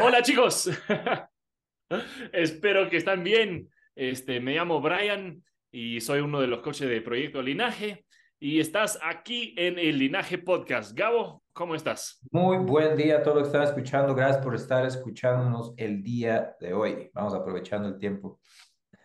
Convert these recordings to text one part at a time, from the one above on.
Hola chicos, espero que están bien. Este, me llamo Brian y soy uno de los coaches de Proyecto Linaje y estás aquí en el Linaje Podcast. Gabo, ¿cómo estás? Muy buen día a todos los que están escuchando. Gracias por estar escuchándonos el día de hoy. Vamos aprovechando el tiempo.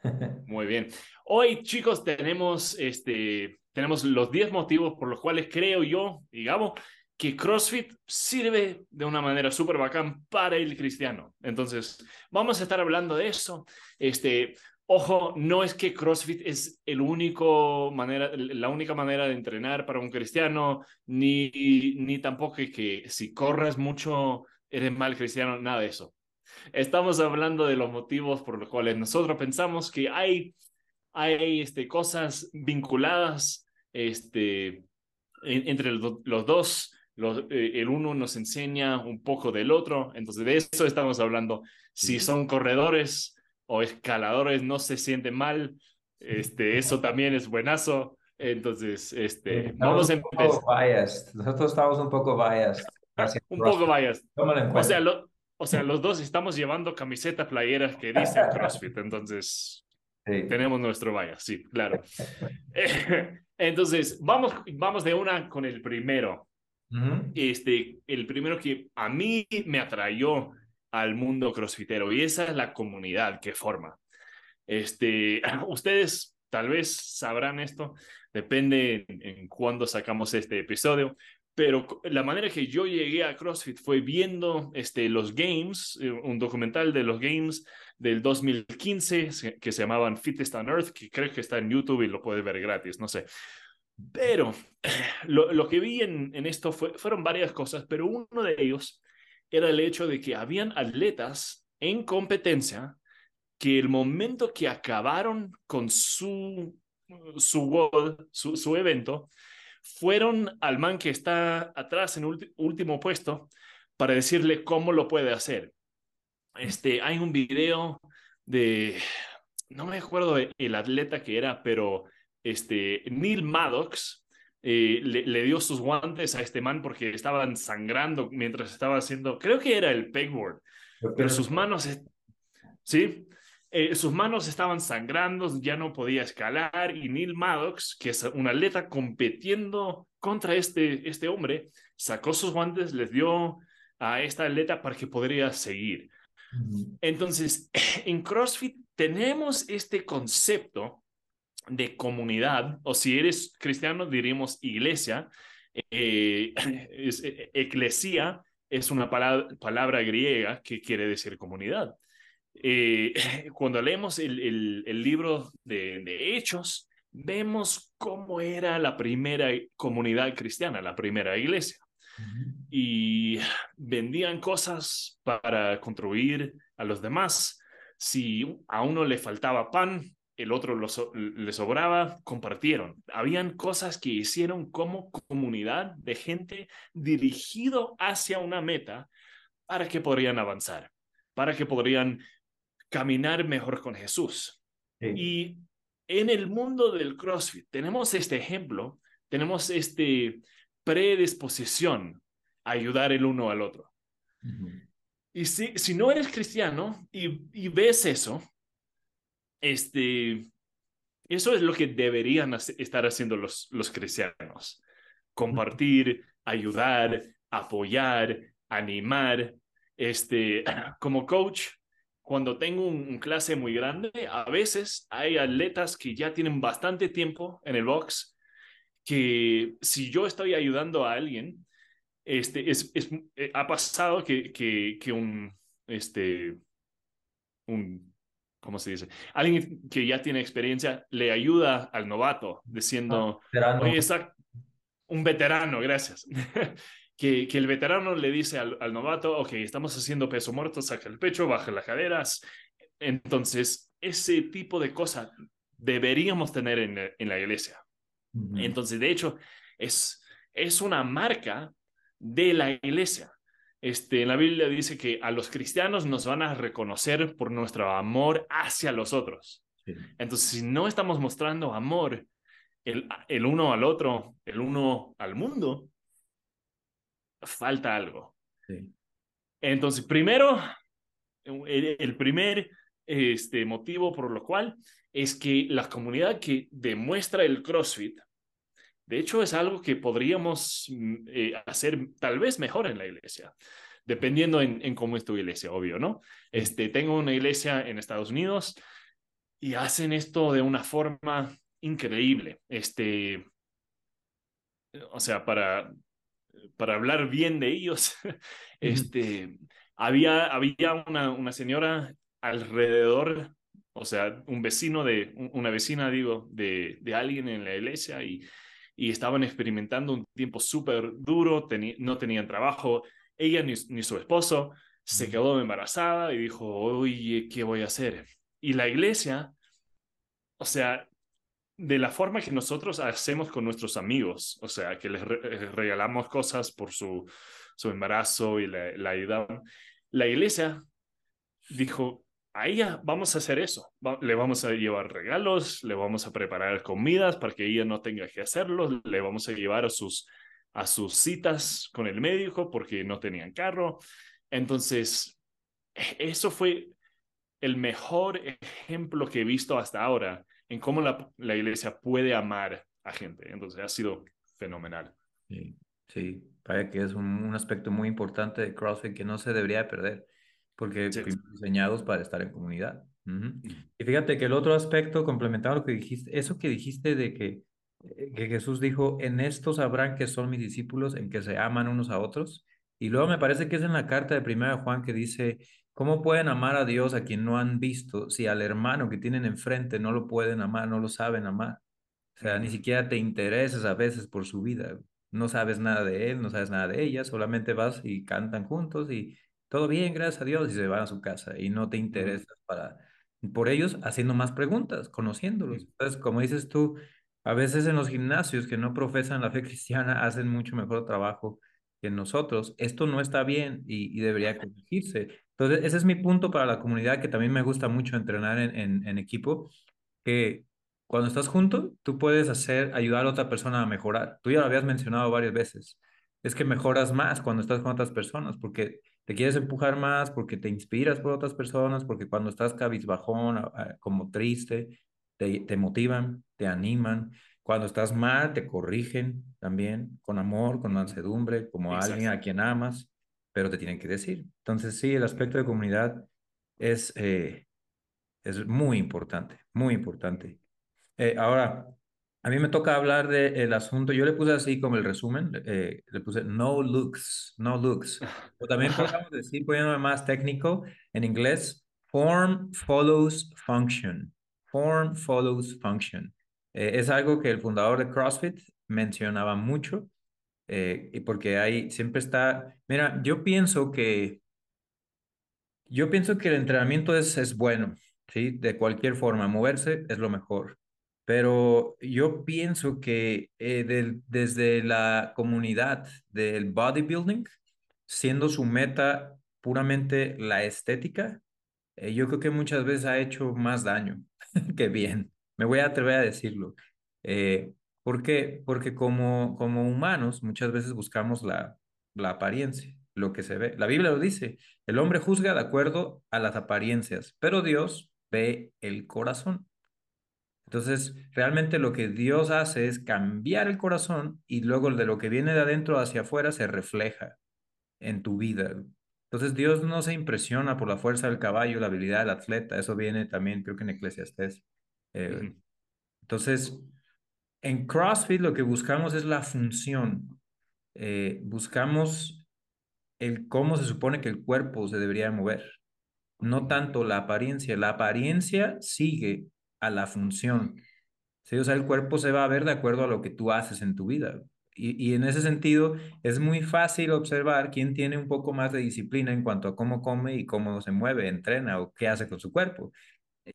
Muy bien. Hoy, chicos, tenemos, este, tenemos los 10 motivos por los cuales creo yo, digamos, que CrossFit sirve de una manera súper bacán para el cristiano. Entonces, vamos a estar hablando de eso. Este, ojo, no es que CrossFit es el único manera, la única manera de entrenar para un cristiano, ni, ni tampoco que si corres mucho eres mal cristiano, nada de eso. Estamos hablando de los motivos por los cuales nosotros pensamos que hay, hay este, cosas vinculadas este, entre los dos eh, el uno nos enseña un poco del otro, entonces de eso estamos hablando. Si son corredores o escaladores, no se sienten mal, este, eso también es buenazo. Entonces, este, vamos a empezar. Nosotros estamos un poco biased. un poco biased. O sea, o sea, los dos estamos llevando camisetas playeras que dicen CrossFit, entonces tenemos nuestro bias, sí, claro. entonces, vamos, vamos de una con el primero este, el primero que a mí me atrayó al mundo crossfitero y esa es la comunidad que forma. Este, ustedes tal vez sabrán esto, depende en, en cuándo sacamos este episodio, pero la manera que yo llegué a CrossFit fue viendo este, los Games, eh, un documental de los Games del 2015 que se llamaban Fittest on Earth, que creo que está en YouTube y lo puede ver gratis, no sé. Pero lo, lo que vi en, en esto fue, fueron varias cosas, pero uno de ellos era el hecho de que habían atletas en competencia que el momento que acabaron con su, su su, su, evento, fueron al man que está atrás en último puesto para decirle cómo lo puede hacer. Este, hay un video de, no me acuerdo el atleta que era, pero este, Neil Maddox eh, le, dio sus guantes a este man porque estaban sangrando mientras estaba haciendo, creo que era el pegboard, pero sus manos, sí, eh, sus manos estaban sangrando, ya no podía escalar y Neil Maddox, que es un atleta compitiendo contra este, este hombre, sacó sus guantes, les dio a esta atleta para que podría seguir. Entonces, en CrossFit tenemos este concepto de comunidad, o si eres cristiano, diríamos iglesia. Eh, es, eh, eclesia es una palabra, palabra, griega que quiere decir comunidad. Eh, cuando leemos el, el, libro de, de, Hechos, vemos cómo era la primera comunidad cristiana, la primera iglesia. Y vendían cosas para contribuir a los demás. Si a uno le faltaba pan, el otro le sobraba, compartieron. Habían cosas que hicieron como comunidad de gente dirigido hacia una meta para que podrían avanzar, para que podrían caminar mejor con Jesús. Y en el mundo del CrossFit tenemos este ejemplo, tenemos este predisposición a ayudar el uno al otro. Y si, si no eres cristiano y, y ves eso, este, eso es lo que deberían estar haciendo los, los cristianos. Compartir, ayudar, apoyar, animar. Este, como coach, cuando tengo un, clase muy grande, a veces hay atletas que ya tienen bastante tiempo en el box, que si yo estoy ayudando a alguien, este, es, es eh, ha pasado que, que, que un, este, un ¿cómo se dice? Alguien que ya tiene experiencia le ayuda al novato diciendo, ah, oye, un veterano, gracias. que, que el veterano le dice al, al, novato, ok, estamos haciendo peso muerto, saca el pecho, baja las caderas. Entonces, ese tipo de cosas deberíamos tener en, en la iglesia. Entonces, de hecho, es, es una marca de la iglesia. Este, en la Biblia dice que a los cristianos nos van a reconocer por nuestro amor hacia los otros. Entonces, si no estamos mostrando amor el, el uno al otro, el uno al mundo, falta algo. Entonces, primero, el, primer este, motivo por lo cual es que la comunidad que demuestra el CrossFit, de hecho, es algo que podríamos mm, eh, hacer tal vez mejor en la iglesia, dependiendo en, cómo es tu iglesia, obvio, ¿no? Este, tengo una iglesia en Estados Unidos y hacen esto de una forma increíble. Este, o sea, para, para hablar bien de ellos, este, había, había una, una señora alrededor, o sea, un vecino de, una vecina, digo, de, de alguien en la iglesia y, y estaban experimentando un tiempo súper duro, no tenían trabajo, ella ni, ni su esposo, se quedó embarazada y dijo, oye, ¿qué voy a hacer? Y la iglesia, o sea, de la forma que nosotros hacemos con nuestros amigos, o sea, que les eh, regalamos cosas por su, su embarazo y la, la ayudamos, la iglesia dijo, a ella vamos a hacer eso, le vamos a llevar regalos, le vamos a preparar comidas para que ella no tenga que hacerlo, le vamos a llevar a sus, a sus citas con el médico porque no tenían carro. Entonces, eso fue el mejor ejemplo que he visto hasta ahora en cómo la, la iglesia puede amar a gente. Entonces, ha sido fenomenal. Sí, sí, parece que es un, un aspecto muy importante de CrossFit que no se debería perder porque fuimos diseñados para estar en comunidad. Y fíjate que el otro aspecto, complementado a lo que dijiste, eso que dijiste de que, eh, que Jesús dijo, en estos sabrán que son mis discípulos, en que se aman unos a otros. Y luego me parece que es en la carta de Primera Juan que dice, ¿cómo pueden amar a Dios a quien no han visto si al hermano que tienen enfrente no lo pueden amar, no lo saben amar? O sea, ni siquiera te interesas a veces por su vida. No sabes nada de él, no sabes nada de ella, solamente vas y cantan juntos y todo bien, gracias a Dios, y se van a su casa y no te interesas para, por ellos haciendo más preguntas, conociéndolos. Entonces, como dices tú, a veces en los gimnasios que no profesan la fe cristiana hacen mucho mejor trabajo que nosotros. Esto no está bien y, debería corregirse. Entonces, ese es mi punto para la comunidad, que también me gusta mucho entrenar en, en, en equipo, que cuando estás junto, tú puedes hacer, ayudar a otra persona a mejorar. Tú ya lo habías mencionado varias veces. Es que mejoras más cuando estás con otras personas, porque te quieres empujar más porque te inspiras por otras personas, porque cuando estás cabizbajón, como triste, te, te motivan, te animan. Cuando estás mal, te corrigen también con amor, con mansedumbre, como alguien a quien amas, pero te tienen que decir. Entonces, sí, el aspecto de comunidad es, eh, es muy importante, muy importante. Eh, ahora, a mí me toca hablar del asunto, yo le puse así como el resumen, eh, le puse no looks, no looks. O también podemos decir, poniéndome más técnico, en inglés, form follows function. Form follows function. Eh, es algo que el fundador de CrossFit mencionaba mucho, eh, y porque ahí siempre está, mira, yo pienso que, yo pienso que el entrenamiento es, es bueno, ¿sí? De cualquier forma, moverse es lo mejor pero yo pienso que eh, desde la comunidad del bodybuilding, siendo su meta puramente la estética, eh, yo creo que muchas veces ha hecho más daño que bien. Me voy a atrever a decirlo. Eh, ¿Por qué? Porque como, como humanos muchas veces buscamos la, la apariencia, lo que se ve. La Biblia lo dice, el hombre juzga de acuerdo a las apariencias, pero Dios ve el corazón. Entonces, realmente lo que Dios hace es cambiar el corazón y luego de lo que viene de adentro hacia afuera se refleja en tu vida. Entonces, Dios no se impresiona por la fuerza del caballo, la habilidad del atleta. Eso viene también, creo que en Eclesiastes. Eh, entonces, en CrossFit lo que buscamos es la función. Eh, buscamos el cómo se supone que el cuerpo se debería mover. No tanto la apariencia. La apariencia sigue a la función. ¿sí? O sea, el cuerpo se va a ver de acuerdo a lo que tú haces en tu vida. Y, y, en ese sentido, es muy fácil observar quién tiene un poco más de disciplina en cuanto a cómo come y cómo se mueve, entrena o qué hace con su cuerpo.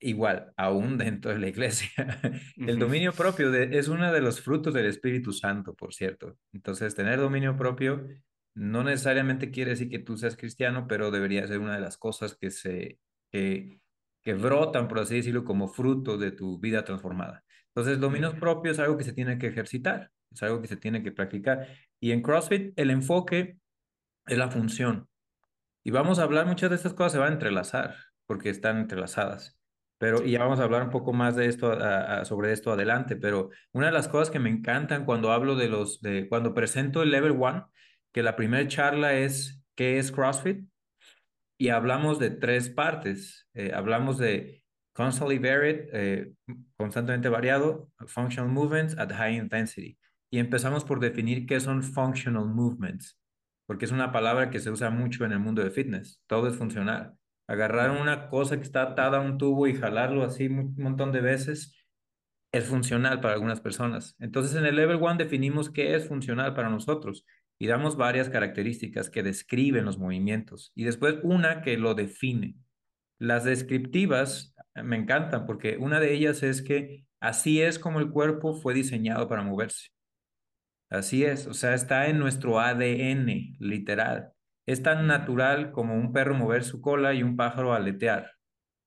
Igual, aún dentro de la iglesia. El dominio propio de, es uno de los frutos del Espíritu Santo, por cierto. Entonces, tener dominio propio no necesariamente quiere decir que tú seas cristiano, pero debería ser una de las cosas que se, que que brotan, por así decirlo, como fruto de tu vida transformada. Entonces, dominio propio es algo que se tiene que ejercitar, es algo que se tiene que practicar. Y en CrossFit el enfoque es la función. Y vamos a hablar, muchas de estas cosas se van a entrelazar, porque están entrelazadas. Pero, y ya vamos a hablar un poco más de esto, sobre esto adelante, pero una de las cosas que me encantan cuando hablo de los, de cuando presento el Level One, que la primera charla es ¿qué es CrossFit? Y hablamos de tres partes. Eh, hablamos de constantly varied, eh, constantemente variado, functional movements at high intensity. Y empezamos por definir qué son functional movements, porque es una palabra que se usa mucho en el mundo de fitness. Todo es funcional agarrar una cosa que está atada a un tubo y jalarlo así un montón de veces es funcional para algunas personas. Entonces en el level one definimos qué es funcional para nosotros y damos varias características que describen los movimientos y después una que lo define. Las descriptivas me encantan porque una de ellas es que así es como el cuerpo fue diseñado para moverse. Así es, o sea, está en nuestro ADN, literal. Es tan natural como un perro mover su cola y un pájaro aletear.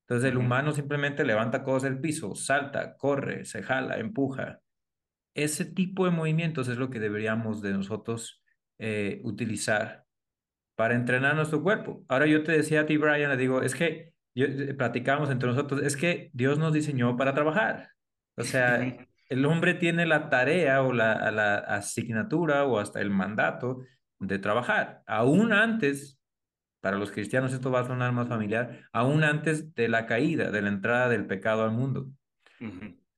Entonces el humano simplemente levanta cosas del piso, salta, corre, se jala, empuja. Ese tipo de movimientos es lo que deberíamos de nosotros eh, utilizar para entrenar nuestro cuerpo. Ahora yo te decía a ti, Brian, le digo, es que yo, eh, platicamos entre nosotros, es que Dios nos diseñó para trabajar. O sea, el hombre tiene la tarea o la, la asignatura o hasta el mandato de trabajar. Aún antes, para los cristianos esto va a sonar más familiar, aún antes de la caída, de la entrada del pecado al mundo.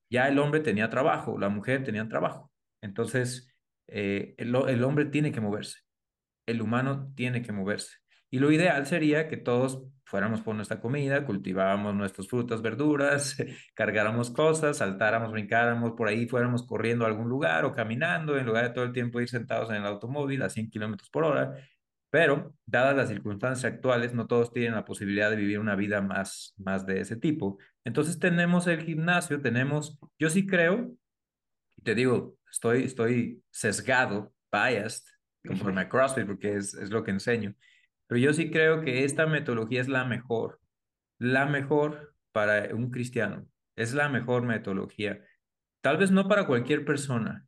Ya el hombre tenía trabajo, la mujer tenía trabajo. Entonces, eh, el, el hombre tiene que moverse, el humano tiene que moverse. Y lo ideal sería que todos fuéramos por nuestra comida, cultivábamos nuestras frutas, verduras, cargáramos cosas, saltáramos, brincáramos por ahí, fuéramos corriendo a algún lugar o caminando, en lugar de todo el tiempo ir sentados en el automóvil a 100 kilómetros por hora. Pero, dadas las circunstancias actuales, no todos tienen la posibilidad de vivir una vida más, más de ese tipo. Entonces tenemos el gimnasio, tenemos, yo sí creo, y te digo, estoy, estoy sesgado, biased, conforme a CrossFit, porque es, es lo que enseño pero yo sí creo que esta metodología es la mejor, la mejor para un cristiano. Es la mejor metodología. Tal vez no para cualquier persona,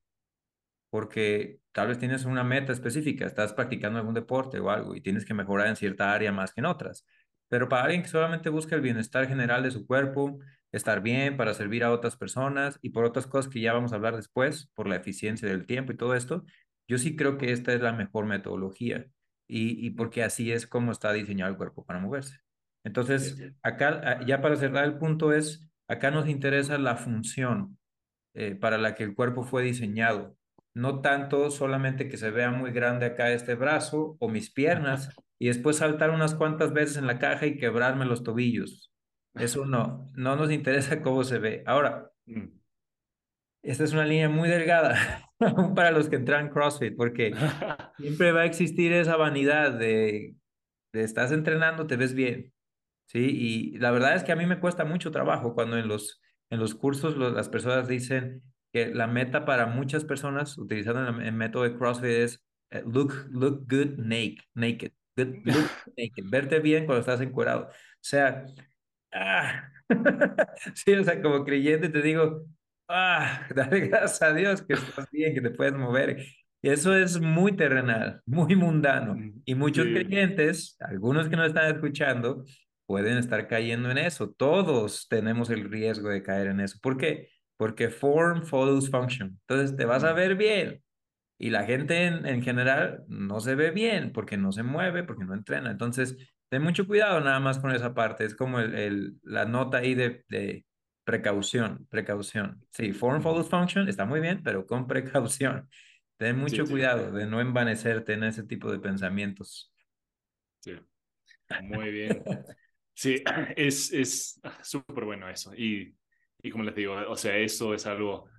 porque tal vez tienes una meta específica, estás practicando algún deporte o algo y tienes que mejorar en cierta área más que en otras. Pero para alguien que solamente busca el bienestar general de su cuerpo, estar bien para servir a otras personas y por otras cosas que ya vamos a hablar después, por la eficiencia del tiempo y todo esto, yo sí creo que esta es la mejor metodología y, porque así es como está diseñado el cuerpo para moverse. Entonces, acá, ya para cerrar el punto es, acá nos interesa la función eh, para la que el cuerpo fue diseñado. No tanto solamente que se vea muy grande acá este brazo o mis piernas y después saltar unas cuantas veces en la caja y quebrarme los tobillos. Eso no, no nos interesa cómo se ve. Ahora, mm. esta es una línea muy delgada para los que entran CrossFit, porque siempre va a existir esa vanidad de, de estás entrenando, te ves bien, ¿sí? Y la verdad es que a mí me cuesta mucho trabajo cuando en los, en los cursos las personas dicen que la meta para muchas personas utilizando el, método de CrossFit es eh, look, look good naked, naked, look naked, verte bien cuando estás encuerado. O sea, ah, sí, o sea, como creyente te digo, ah, dale gracias a Dios que estás bien, que te puedes mover. Y eso es muy terrenal, muy mundano. Mm, y muchos creyentes, algunos que no están escuchando, pueden estar cayendo en eso. Todos tenemos el riesgo de caer en eso. ¿Por qué? Porque form follows function. Entonces te vas a mm. ver bien. Y la gente en, en general no se ve bien porque no se mueve, porque no entrena. Entonces, ten mucho cuidado nada más con esa parte. Es como el, el, la nota ahí de, de Precaución, precaución. Sí, form follows function está muy bien, pero con precaución. Ten mucho cuidado de no envanecerte en ese tipo de pensamientos. Sí, muy bien. Sí, es es súper bueno eso. Y, y como les digo, o sea, eso es algo,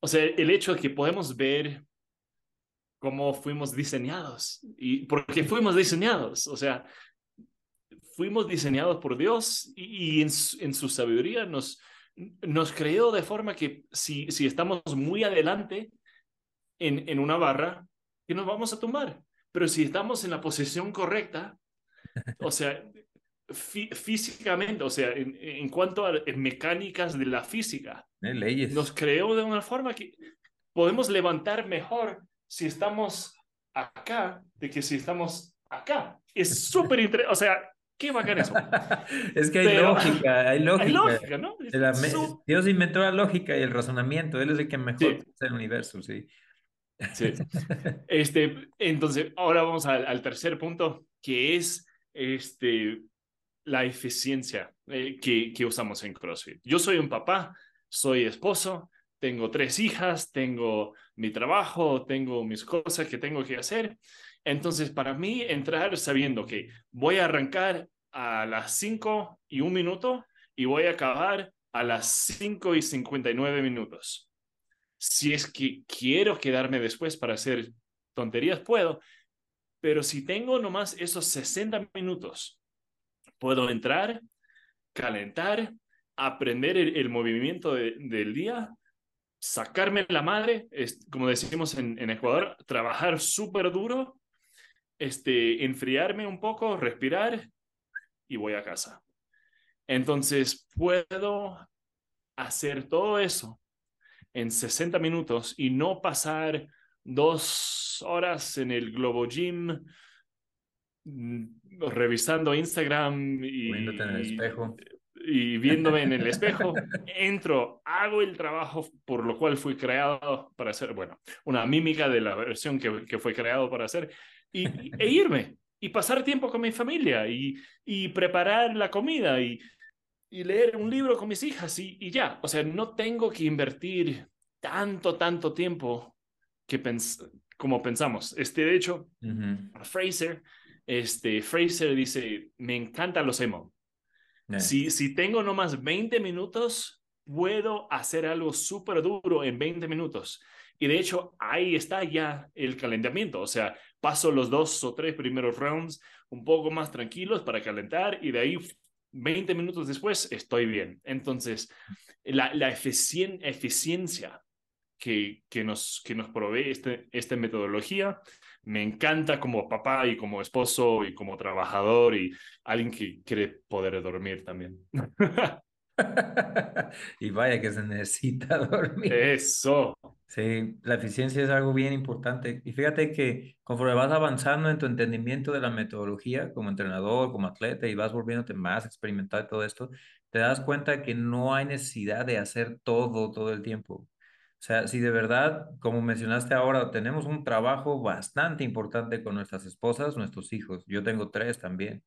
o sea, el hecho de que podemos ver cómo fuimos diseñados y por qué fuimos diseñados, o sea, fuimos diseñados por Dios y, en, su sabiduría nos, nos creó de forma que si, si estamos muy adelante en, en una barra, que nos vamos a tomar. Pero si estamos en la posición correcta, o sea, físicamente, o sea, en, cuanto a mecánicas de la física. Eh, leyes. Nos creó de una forma que podemos levantar mejor si estamos acá de que si estamos acá. Es súper interesante, o sea, qué bacán eso. es que hay lógica, hay lógica. Hay lógica, ¿no? Dios inventó la lógica y el razonamiento, Él es el que mejor sí. el universo, sí. Sí. Este, entonces, ahora vamos al, al tercer punto, que es este, la eficiencia eh, que, que usamos en CrossFit. Yo soy un papá, soy esposo, tengo tres hijas, tengo mi trabajo, tengo mis cosas que tengo que hacer. Entonces, para mí, entrar sabiendo que voy a arrancar a las 5 y un minuto y voy a acabar a las 5 y 59 minutos. Si es que quiero quedarme después para hacer tonterías, puedo. Pero si tengo nomás esos 60 minutos Puedo entrar, calentar, aprender el, movimiento del día, sacarme la madre, es, como decimos en, Ecuador, trabajar súper duro, este, enfriarme un poco, respirar y voy a casa. Entonces puedo hacer todo eso en 60 minutos y no pasar dos horas en el Globo Gym Mm, revisando Instagram y, y viéndome en el espejo, entro, hago el trabajo por lo cual fui creado para hacer, bueno, una mímica de la versión que, que fue creado para hacer, y, e irme y pasar tiempo con mi familia y, y preparar la comida y, y leer un libro con mis hijas y, y ya. O sea, no tengo que invertir tanto, tanto tiempo que pens como pensamos. Este, de hecho, Fraser este, Fraser dice, me encantan los emo. Si, si tengo nomás 20 minutos, puedo hacer algo súper duro en 20 minutos. Y de hecho, ahí está ya el calentamiento. O sea, paso los dos o tres primeros rounds un poco más tranquilos para calentar y de ahí 20 minutos después estoy bien. Entonces, la, eficiencia que, que, nos, que nos provee este, esta metodología me encanta como papá y como esposo y como trabajador y alguien que quiere poder dormir también. y vaya que se necesita dormir. Eso. Sí, la eficiencia es algo bien importante. Y fíjate que conforme vas avanzando en tu entendimiento de la metodología como entrenador, como atleta y vas volviéndote más experimental todo esto, te das cuenta que no hay necesidad de hacer todo todo el tiempo. O sea, si de verdad, como mencionaste ahora, tenemos un trabajo bastante importante con nuestras esposas, nuestros hijos. Yo tengo tres también.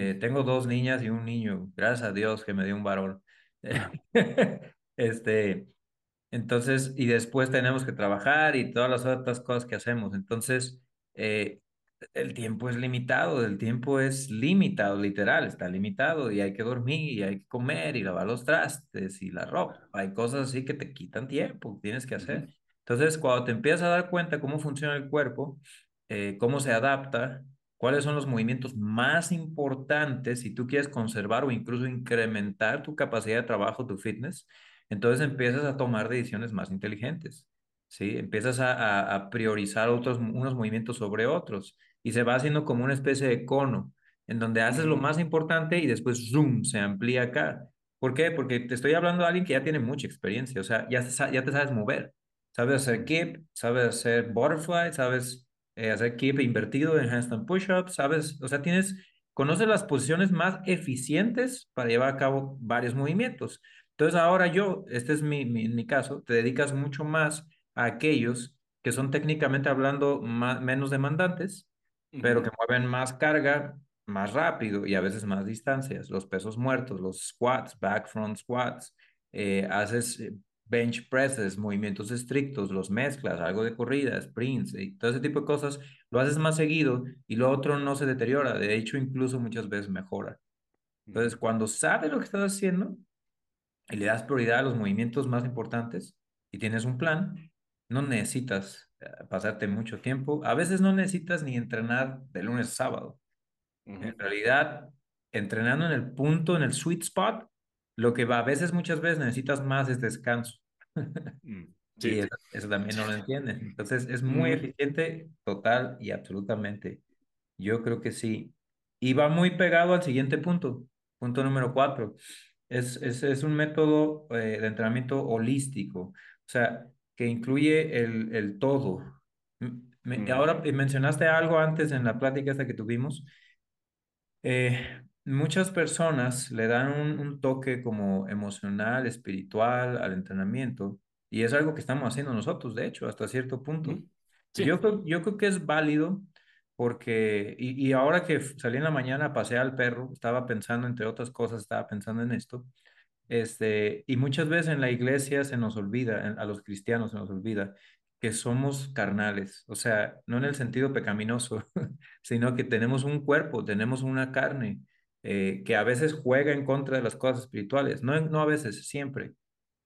Eh, tengo dos niñas y un niño. Gracias a Dios que me dio un varón. este, entonces, y después tenemos que trabajar y todas las otras cosas que hacemos. Entonces, eh, el tiempo es limitado, el tiempo es limitado, literal, está limitado y hay que dormir y hay que comer y lavar los trastes y la ropa. Hay cosas así que te quitan tiempo, tienes que hacer. Entonces, cuando te empiezas a dar cuenta cómo funciona el cuerpo, eh, cómo se adapta, cuáles son los movimientos más importantes si tú quieres conservar o incluso incrementar tu capacidad de trabajo, tu fitness, entonces empiezas a tomar decisiones más inteligentes. ¿sí? Empiezas a, a, priorizar otros, unos movimientos sobre otros y se va haciendo como una especie de cono, en donde haces lo más importante y después, zoom, se amplía acá. ¿Por qué? Porque te estoy hablando de alguien que ya tiene mucha experiencia, o sea, ya, ya te sabes mover, sabes hacer keep, sabes hacer butterfly, sabes eh, hacer keep invertido en handstand push-ups, sabes, o sea, tienes, conoces las posiciones más eficientes para llevar a cabo varios movimientos. Entonces ahora yo, este es mi, mi, mi caso, te dedicas mucho más a aquellos que son técnicamente hablando más, menos demandantes, pero que mueven más carga más rápido y a veces más distancias. Los pesos muertos, los squats, back front squats, eh, haces eh, bench presses, movimientos estrictos, los mezclas, algo de corrida, sprints y todo ese tipo de cosas, lo haces más seguido y lo otro no se deteriora, de hecho incluso muchas veces mejora. Entonces, cuando sabes lo que estás haciendo y le das prioridad a los movimientos más importantes y tienes un plan, no necesitas pasarte mucho tiempo. A veces no necesitas ni entrenar de lunes a sábado. En realidad, entrenando en el punto, en el sweet spot, lo que va, a veces, muchas veces necesitas más es descanso. Mm, sí. Y eso, también no lo entienden. Entonces, es muy eficiente, total y absolutamente. Yo creo que sí. Y va muy pegado al siguiente punto, punto número cuatro. Es, es, es un método eh, de entrenamiento holístico, o sea, que incluye el, el todo. Me, Ahora mencionaste algo antes en la plática esta que tuvimos. Eh, muchas personas le dan un, un, toque como emocional, espiritual al entrenamiento y es algo que estamos haciendo nosotros, de hecho, hasta cierto punto. Yo, yo creo que es válido porque, y, y, ahora que salí en la mañana, pasé al perro, estaba pensando, entre otras cosas, estaba pensando en esto, este, y muchas veces en la iglesia se nos olvida, a los cristianos se nos olvida, que somos carnales, o sea, no en el sentido pecaminoso, sino que tenemos un cuerpo, tenemos una carne eh, que a veces juega en contra de las cosas espirituales, no, no a veces, siempre.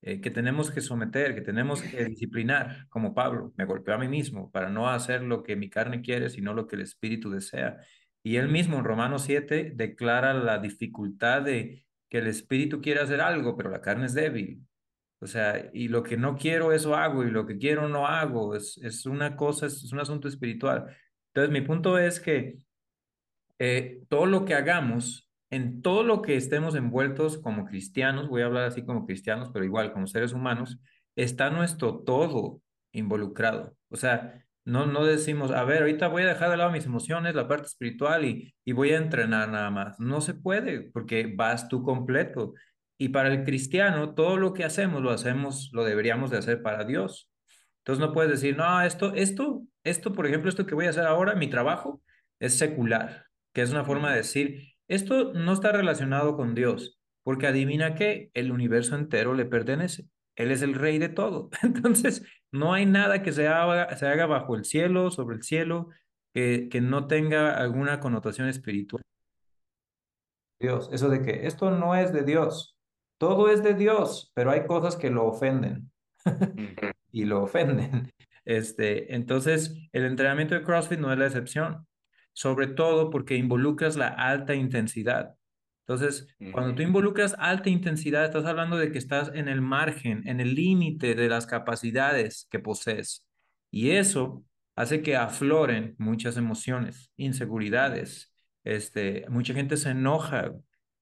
Eh, que tenemos que someter, que tenemos que disciplinar, como Pablo, me golpeó a mí mismo para no hacer lo que mi carne quiere, sino lo que el Espíritu desea. Y él mismo en Romanos 7 declara la dificultad de que el Espíritu quiere hacer algo, pero la carne es débil. O sea, y lo que no quiero, eso hago, y lo que quiero, no hago. Es, es una cosa, es, un asunto espiritual. Entonces, mi punto es que eh, todo lo que hagamos en todo lo que estemos envueltos como cristianos, voy a hablar así como cristianos, pero igual como seres humanos, está nuestro todo involucrado. O sea, no, no decimos, a ver, ahorita voy a dejar de lado mis emociones, la parte espiritual y, y voy a entrenar nada más. No se puede porque vas tú completo. Y para el cristiano, todo lo que hacemos lo hacemos, lo deberíamos de hacer para Dios. Entonces no puedes decir, no, esto, esto, esto, por ejemplo, esto que voy a hacer ahora, mi trabajo, es secular, que es una forma de decir, esto no está relacionado con Dios, porque adivina que el universo entero le pertenece. Él es el rey de todo. Entonces, no hay nada que se haga, se haga bajo el cielo, sobre el cielo, que, que no tenga alguna connotación espiritual. Dios, eso de que esto no es de Dios, todo es de Dios, pero hay cosas que lo ofenden y lo ofenden. Este, entonces, el entrenamiento de CrossFit no es la excepción sobre todo porque involucras la alta intensidad. Entonces, cuando tú involucras alta intensidad, estás hablando de que estás en el margen, en el límite de las capacidades que posees. Y eso hace que afloren muchas emociones, inseguridades. Este, mucha gente se enoja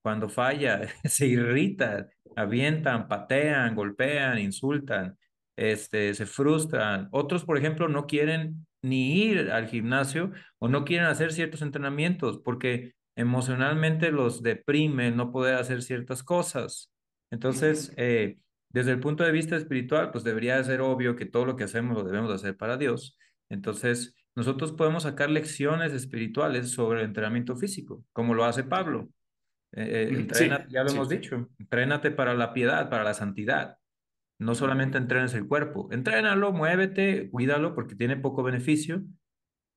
cuando falla, se irrita, avientan, patean, golpean, insultan, este, se frustran. Otros, por ejemplo, no quieren ni ir al gimnasio o no quieren hacer ciertos entrenamientos porque emocionalmente los deprime no poder hacer ciertas cosas. Entonces, eh, desde el punto de vista espiritual, pues debería ser obvio que todo lo que hacemos lo debemos hacer para Dios. Entonces, nosotros podemos sacar lecciones espirituales sobre el entrenamiento físico, como lo hace Pablo. Eh, eh, ya lo hemos dicho, entrénate para la piedad, para la santidad. No solamente entrenes el cuerpo, entrénalo, muévete, cuídalo porque tiene poco beneficio.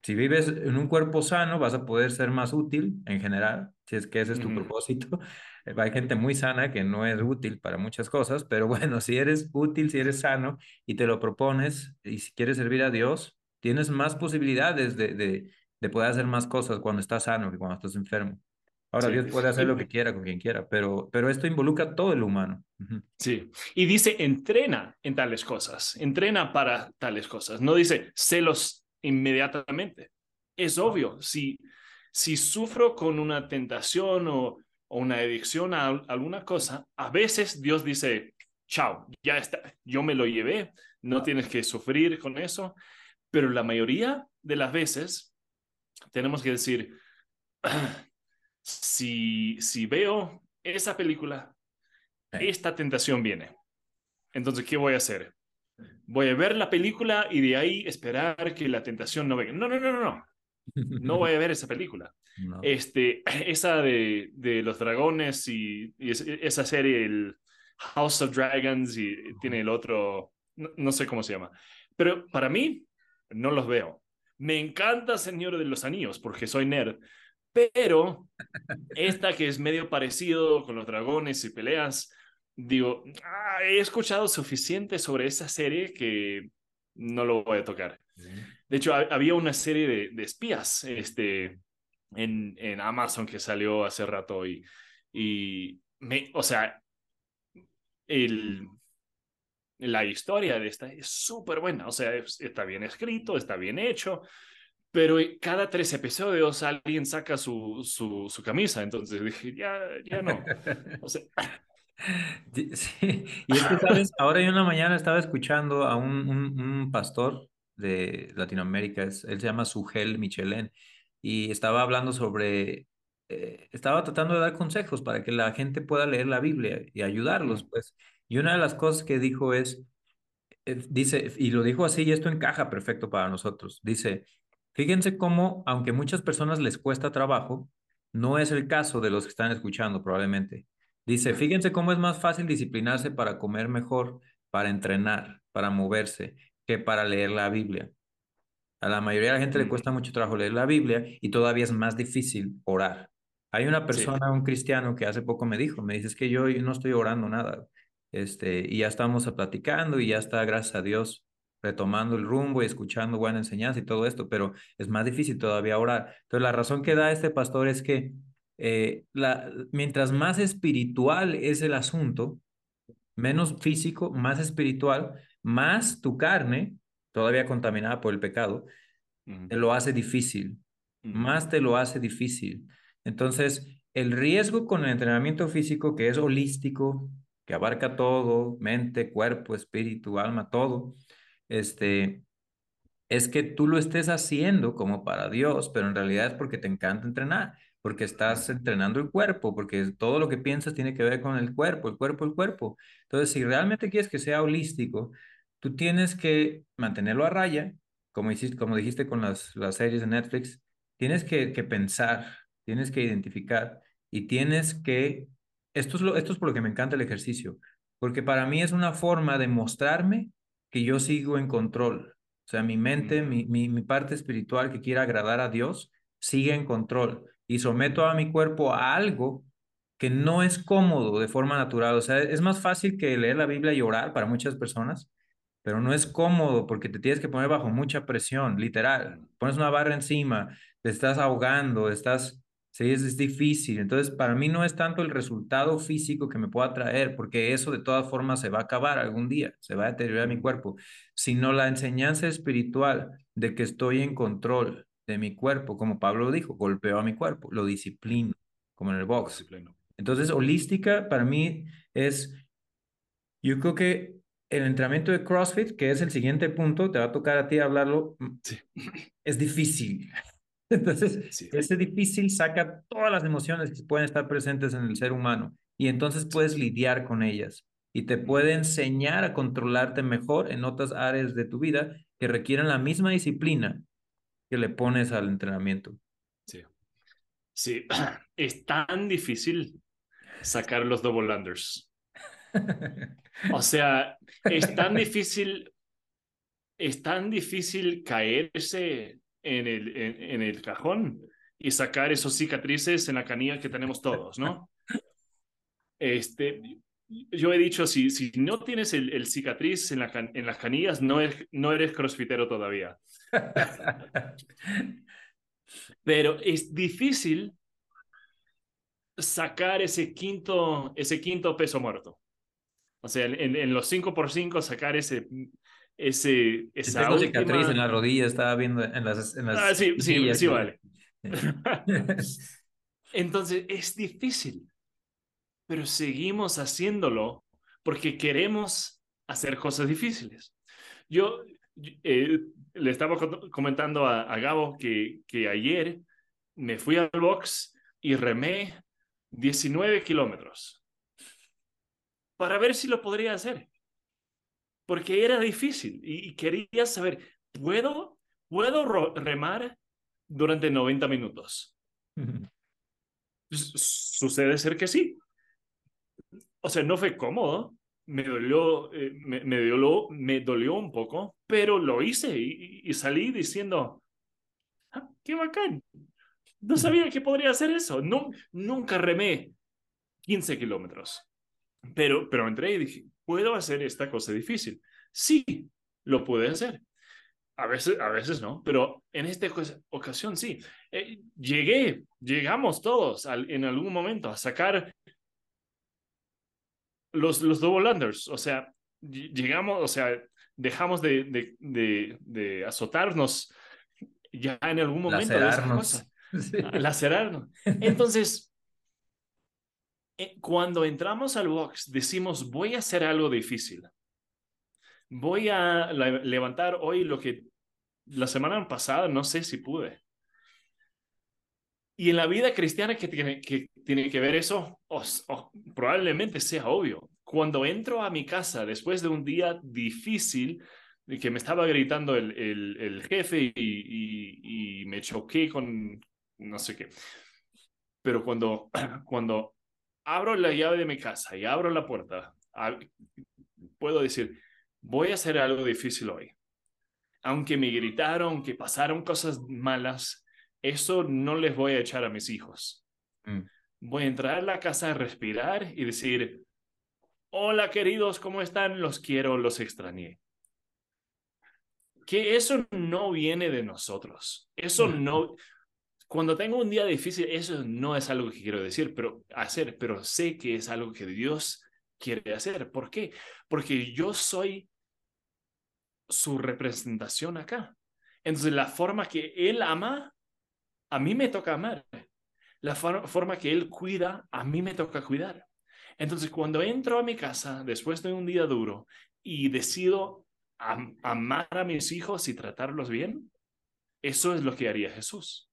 Si vives en un cuerpo sano, vas a poder ser más útil en general, si es que ese es tu propósito. Hay gente muy sana que no es útil para muchas cosas, pero bueno, si eres útil, si eres sano y te lo propones y si quieres servir a Dios, tienes más posibilidades de, de, de poder hacer más cosas cuando estás sano que cuando estás enfermo. Ahora, Dios puede hacer lo que quiera con quien quiera, pero, pero esto involucra todo el humano. Sí, y dice, entrena en tales cosas, entrena para tales cosas, no dice, celos inmediatamente. Es obvio, si, si sufro con una tentación o, o una adicción a alguna cosa, a veces Dios dice, chao, ya está, yo me lo llevé, no tienes que sufrir con eso, pero la mayoría de las veces tenemos que decir, si, si veo esa película, esta tentación viene. Entonces, ¿qué voy a hacer? Voy a ver la película y de ahí esperar que la tentación no venga. No, no, no, no, no. No voy a ver esa película. Este, esa de, de los dragones y, esa serie, el House of Dragons, y tiene el otro, no, no, sé cómo se llama. Pero para mí, no los veo. Me encanta Señor de los Anillos porque soy nerd, pero esta que es medio parecido con los dragones y peleas, digo, ah, he escuchado suficiente sobre esa serie que no lo voy a tocar. De hecho, había una serie de, espías este, en, en, Amazon que salió hace rato y, y me, o sea, el, la historia de esta es súper buena, o sea, está bien escrito, está bien hecho, pero cada tres episodios alguien saca su, su, su camisa, entonces dije, ya, ya no. O sea, Sí, y es que, ¿sabes? Ahora yo en la mañana estaba escuchando a un, un, pastor de Latinoamérica, él se llama Sugel Michelén, y estaba hablando sobre, eh, estaba tratando de dar consejos para que la gente pueda leer la Biblia y ayudarlos, pues. Y una de las cosas que dijo es, eh, dice, y lo dijo así, y esto encaja perfecto para nosotros, dice, fíjense cómo, aunque muchas personas les cuesta trabajo, no es el caso de los que están escuchando probablemente. Dice, fíjense cómo es más fácil disciplinarse para comer mejor, para entrenar, para moverse, que para leer la Biblia. A la mayoría de la gente le cuesta mucho trabajo leer la Biblia y todavía es más difícil orar. Hay una persona, un cristiano, que hace poco me dijo, me dice, es que yo, no estoy orando nada. Este, y ya estamos platicando y ya está, gracias a Dios, retomando el rumbo y escuchando buena enseñanza y todo esto, pero es más difícil todavía orar. Entonces, la razón que da este pastor es que eh, la, mientras más espiritual es el asunto, menos físico, más espiritual, más tu carne, todavía contaminada por el pecado, te lo hace difícil, más te lo hace difícil. Entonces, el riesgo con el entrenamiento físico, que es holístico, que abarca todo, mente, cuerpo, espíritu, alma, todo, este, es que tú lo estés haciendo como para Dios, pero en realidad es porque te encanta entrenar porque estás entrenando el cuerpo, porque todo lo que piensas tiene que ver con el cuerpo, el cuerpo, el cuerpo. Entonces, si realmente quieres que sea holístico, tú tienes que mantenerlo a raya, como, hiciste, como dijiste con las, las series de Netflix, tienes que, que pensar, tienes que identificar y tienes que, esto es, lo, esto es por lo que me encanta el ejercicio, porque para mí es una forma de mostrarme que yo sigo en control. O sea, mi mente, mi, mi, mi parte espiritual que quiera agradar a Dios, sigue en control y someto a mi cuerpo a algo que no es cómodo de forma natural. O sea, es más fácil que leer la Biblia y orar para muchas personas, pero no es cómodo porque te tienes que poner bajo mucha presión, literal. Pones una barra encima, te estás ahogando, estás, sí, es, difícil. Entonces, para mí no es tanto el resultado físico que me pueda traer, porque eso de todas formas se va a acabar algún día, se va a deteriorar mi cuerpo, sino la enseñanza espiritual de que estoy en control, de mi cuerpo, como Pablo dijo, golpeo a mi cuerpo, lo disciplino, como en el box. Entonces, holística para mí es, yo creo que el entrenamiento de CrossFit, que es el siguiente punto, te va a tocar a ti hablarlo, mm, es difícil. Entonces, ese difícil saca todas las emociones que pueden estar presentes en el ser humano y entonces puedes lidiar con ellas y te puede enseñar a controlarte mejor en otras áreas de tu vida que requieren la misma disciplina, que le pones al entrenamiento. Sí. Sí, es tan difícil sacar los double unders. O sea, es tan difícil, es tan difícil caerse en el, en, el cajón y sacar esos cicatrices en la canilla que tenemos todos, ¿no? Este, yo he dicho, si, si no tienes el, el cicatriz en, la, en las canillas, no eres, no eres crossfitero todavía. Pero es difícil sacar ese quinto, ese quinto peso muerto. O sea, en, en los 5x5 sacar ese, ese, esa tengo cicatriz en la rodilla, estaba viendo en las... En las ah, sí, sí, sí, vale. Entonces, es difícil, pero seguimos haciéndolo porque queremos hacer cosas difíciles. Yo, eh, le estaba comentando a, Gabo que, que ayer me fui al box y remé 19 kilómetros para ver si lo podría hacer. Porque era difícil y, quería saber, ¿puedo, ¿puedo remar durante 90 minutos? Sucede ser que sí. O sea, no fue cómodo, me dolió, eh, me, me, dolió, me dolió un poco, pero lo hice y, salí diciendo, ah, qué bacán. No sabía que podría hacer eso. No, nunca remé 15 kilómetros. Pero, pero entré y dije, ¿puedo hacer esta cosa difícil? Sí, lo pude hacer. A veces, a veces no, pero en esta ocasión sí. Eh, llegué, llegamos todos en algún momento a sacar los, los double unders, o sea, llegamos, o sea, dejamos de, de, de, azotarnos ya en algún momento de esa cosa. Lacerarnos. Entonces, cuando entramos al box, decimos, voy a hacer algo difícil. Voy a levantar hoy lo que la semana pasada no sé si pude. Y en la vida cristiana que tiene que, tiene que ver eso, probablemente sea obvio. Cuando entro a mi casa después de un día difícil, que me estaba gritando el, el, jefe y, y, me choqué con no sé qué. Pero cuando, cuando abro la llave de mi casa y abro la puerta, puedo decir, voy a hacer algo difícil hoy. Aunque me gritaron, que pasaron cosas malas, eso no les voy a echar a mis hijos. Mm. Voy a entrar a la casa a respirar y decir, hola queridos, ¿cómo están? Los quiero, los extrañé. Que eso no viene de nosotros. Eso no, cuando tengo un día difícil, eso no es algo que quiero decir, pero hacer, pero sé que es algo que Dios quiere hacer. ¿Por qué? Porque yo soy su representación acá. Entonces, la forma que Él ama, a mí me toca amar. La forma que Él cuida, a mí me toca cuidar. Entonces, cuando entro a mi casa después de un día duro y decido amar a mis hijos y tratarlos bien, eso es lo que haría Jesús.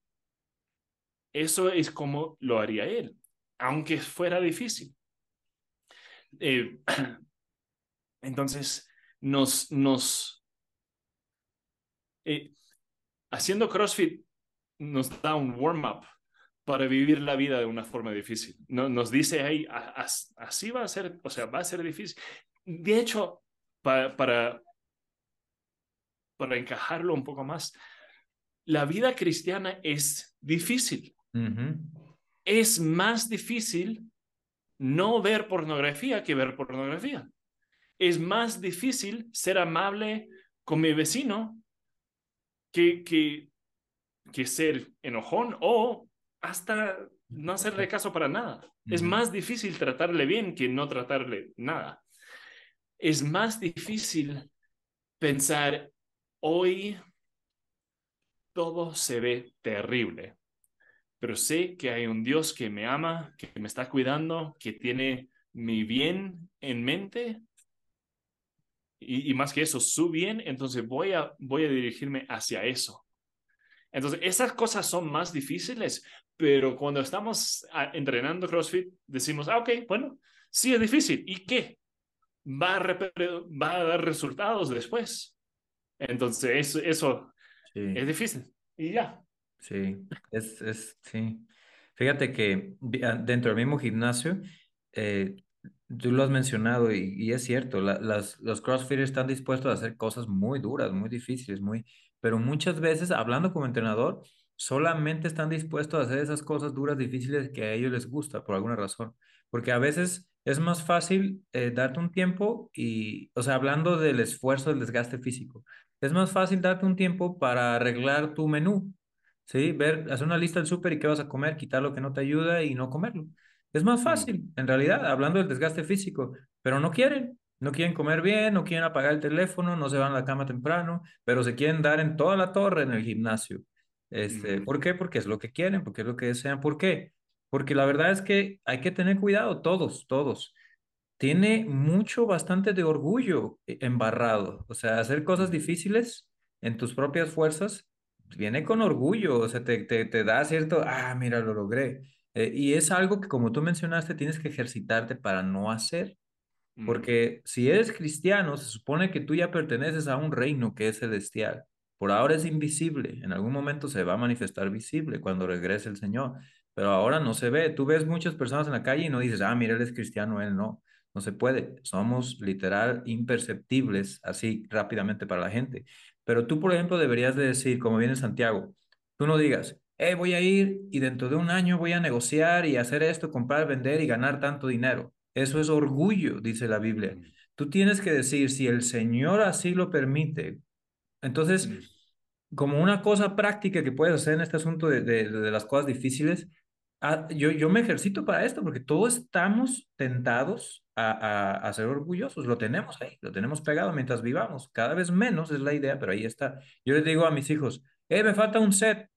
Eso es como lo haría él, aunque fuera difícil. Eh, entonces, nos, nos eh, haciendo CrossFit nos da un warm-up para vivir la vida de una forma difícil. No, nos dice ahí, así va a ser, o sea, va a ser difícil. De hecho, para, para encajarlo un poco más, la vida cristiana es difícil. Es más difícil no ver pornografía que ver pornografía. Es más difícil ser amable con mi vecino que, que, que ser enojón o hasta no hacerle caso para nada. Es más difícil tratarle bien que no tratarle nada. Es más difícil pensar, hoy todo se ve terrible pero sé que hay un Dios que me ama, que me está cuidando, que tiene mi bien en mente y, más que eso, su bien, entonces voy a, voy a dirigirme hacia eso. Entonces, esas cosas son más difíciles, pero cuando estamos entrenando CrossFit, decimos, ah, ok, bueno, sí es difícil. ¿Y qué? Va a, va a dar resultados después. Entonces, eso, eso es difícil. Y ya. Sí, es, es, sí. Fíjate que ah, dentro del mismo gimnasio, eh, tú lo has mencionado y, es cierto, las, los CrossFitters están dispuestos a hacer cosas muy duras, muy difíciles, muy, pero muchas veces, hablando como entrenador, solamente están dispuestos a hacer esas cosas duras, difíciles que a ellos les gusta por alguna razón. Porque a veces es más fácil eh, darte un tiempo y, o sea, hablando del esfuerzo, del desgaste físico, es más fácil darte un tiempo para arreglar tu menú ¿sí? Ver, hacer una lista del súper y qué vas a comer, quitar lo que no te ayuda y no comerlo. Es más fácil, en realidad, hablando del desgaste físico, pero no quieren, no quieren comer bien, no quieren apagar el teléfono, no se van a la cama temprano, pero se quieren dar en toda la torre en el gimnasio. Este, ¿Por qué? Porque es lo que quieren, porque es lo que desean. ¿Por qué? Porque la verdad es que hay que tener cuidado, todos, todos. Tiene mucho, bastante de orgullo eh, embarrado. O sea, hacer cosas difíciles en tus propias fuerzas viene con orgullo, o sea, te, te, te da cierto, ah, mira, lo logré. Eh, y es algo que, como tú mencionaste, tienes que ejercitarte para no hacer. Mm. Porque si eres cristiano, se supone que tú ya perteneces a un reino que es celestial. Por ahora es invisible, en algún momento se va a manifestar visible cuando regrese el Señor, pero ahora no se ve. Tú ves muchas personas en la calle y no dices, ah, mira, él es cristiano, él no. No se puede. Somos literal imperceptibles así rápidamente para la gente. Pero tú, por ejemplo, deberías de decir, como viene Santiago, tú no digas, eh, voy a ir y dentro de un año voy a negociar y hacer esto, comprar, vender y ganar tanto dinero. Eso es orgullo, dice la Biblia. Mm. Tú tienes que decir, si el Señor así lo permite, entonces, mm. como una cosa práctica que puedes hacer en este asunto de, de, de las cosas difíciles, ah, yo, yo me ejercito para esto, porque todos estamos tentados a, ser orgullosos. Lo tenemos ahí, lo tenemos pegado mientras vivamos. Cada vez menos es la idea, pero ahí está. Yo les digo a mis hijos, eh, me falta un set.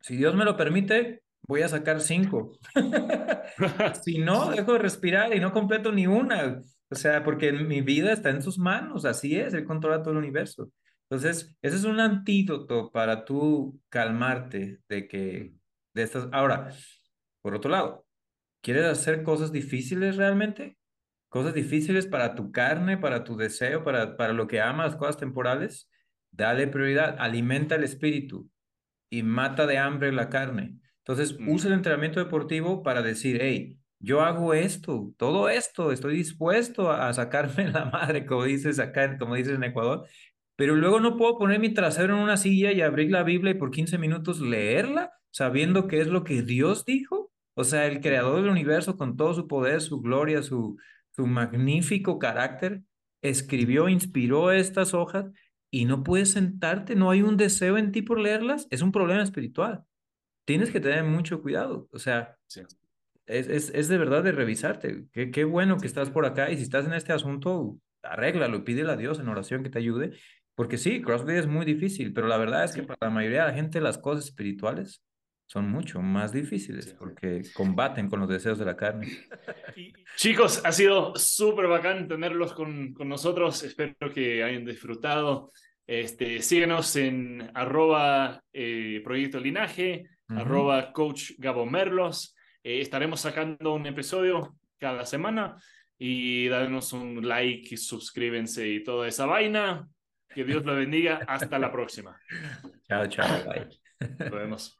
Si Dios me lo permite, voy a sacar cinco. si no, dejo de respirar y no completo ni una. O sea, porque mi vida está en sus manos, así es, Él controla todo el universo. Entonces, ese es un antídoto para tú calmarte de que, de estas, ahora, por otro lado, ¿quieres hacer cosas difíciles realmente? Cosas difíciles para tu carne, para tu deseo, para, para lo que amas, cosas temporales. Dale prioridad, alimenta el espíritu y mata de hambre la carne. Entonces, mm. usa el entrenamiento deportivo para decir, hey, yo hago esto, todo esto, estoy dispuesto a sacarme la madre, como dices acá, como dices en Ecuador, pero luego no puedo poner mi trasero en una silla y abrir la Biblia y por 15 minutos leerla, sabiendo qué es lo que Dios dijo. O sea, el creador del universo con todo su poder, su gloria, su, su magnífico carácter, escribió, inspiró estas hojas y no puedes sentarte, no hay un deseo en ti por leerlas, es un problema espiritual. Tienes que tener mucho cuidado. O sea, es, es, de verdad de revisarte. Qué, qué bueno que estás por acá y si estás en este asunto, arréglalo, pídele a Dios en oración que te ayude. Porque sí, CrossFit es muy difícil, pero la verdad es que para la mayoría de la gente las cosas espirituales son mucho más difíciles porque combaten con los deseos de la carne. chicos, ha sido súper bacán tenerlos con, con, nosotros. Espero que hayan disfrutado. Este, síguenos en arroba eh, Proyecto Linaje, arroba Coach Gabo Merlos. Eh, estaremos sacando un episodio cada semana y danos un like, suscríbense y toda esa vaina. Que Dios lo bendiga. Hasta la próxima. Chao, chao. Bye. Nos vemos.